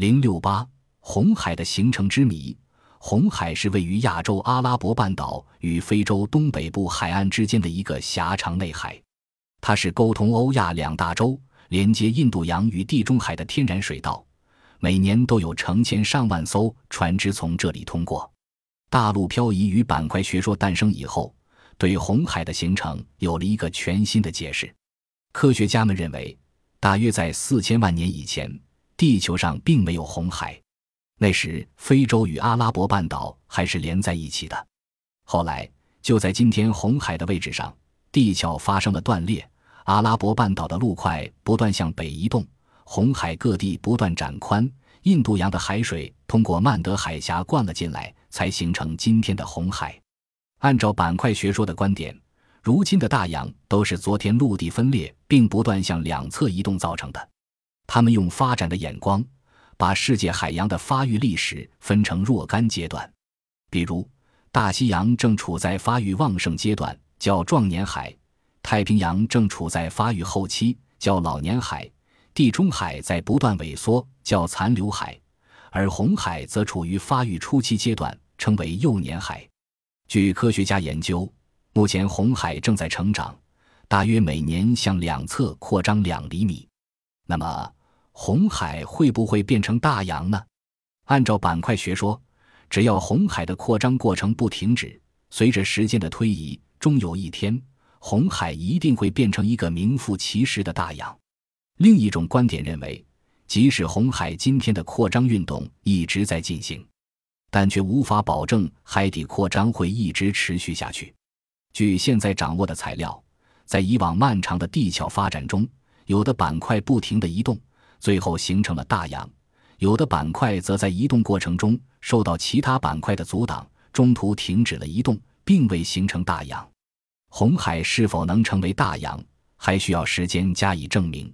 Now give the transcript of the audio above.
零六八红海的形成之谜。红海是位于亚洲阿拉伯半岛与非洲东北部海岸之间的一个狭长内海，它是沟通欧亚两大洲、连接印度洋与地中海的天然水道，每年都有成千上万艘船只从这里通过。大陆漂移与板块学说诞生以后，对红海的形成有了一个全新的解释。科学家们认为，大约在四千万年以前，地球上并没有红海。那时，非洲与阿拉伯半岛还是连在一起的。后来，就在今天红海的位置上，地壳发生了断裂，阿拉伯半岛的陆块不断向北移动，红海各地不断展宽，印度洋的海水通过曼德海峡灌了进来，才形成今天的红海。按照板块学说的观点，如今的大洋都是昨天陆地分裂并不断向两侧移动造成的。他们用发展的眼光。把世界海洋的发育历史分成若干阶段，比如大西洋正处在发育旺盛阶段，叫壮年海；太平洋正处在发育后期，叫老年海；地中海在不断萎缩，叫残留海；而红海则处于发育初期阶段，称为幼年海。据科学家研究，目前红海正在成长，大约每年向两侧扩张两厘米。那么，红海会不会变成大洋呢？按照板块学说，只要红海的扩张过程不停止，随着时间的推移，终有一天，红海一定会变成一个名副其实的大洋。另一种观点认为，即使红海今天的扩张运动一直在进行，但却无法保证海底扩张会一直持续下去。据现在掌握的材料，在以往漫长的地壳发展中，有的板块不停地移动。最后形成了大洋，有的板块则在移动过程中受到其他板块的阻挡，中途停止了移动，并未形成大洋。红海是否能成为大洋，还需要时间加以证明。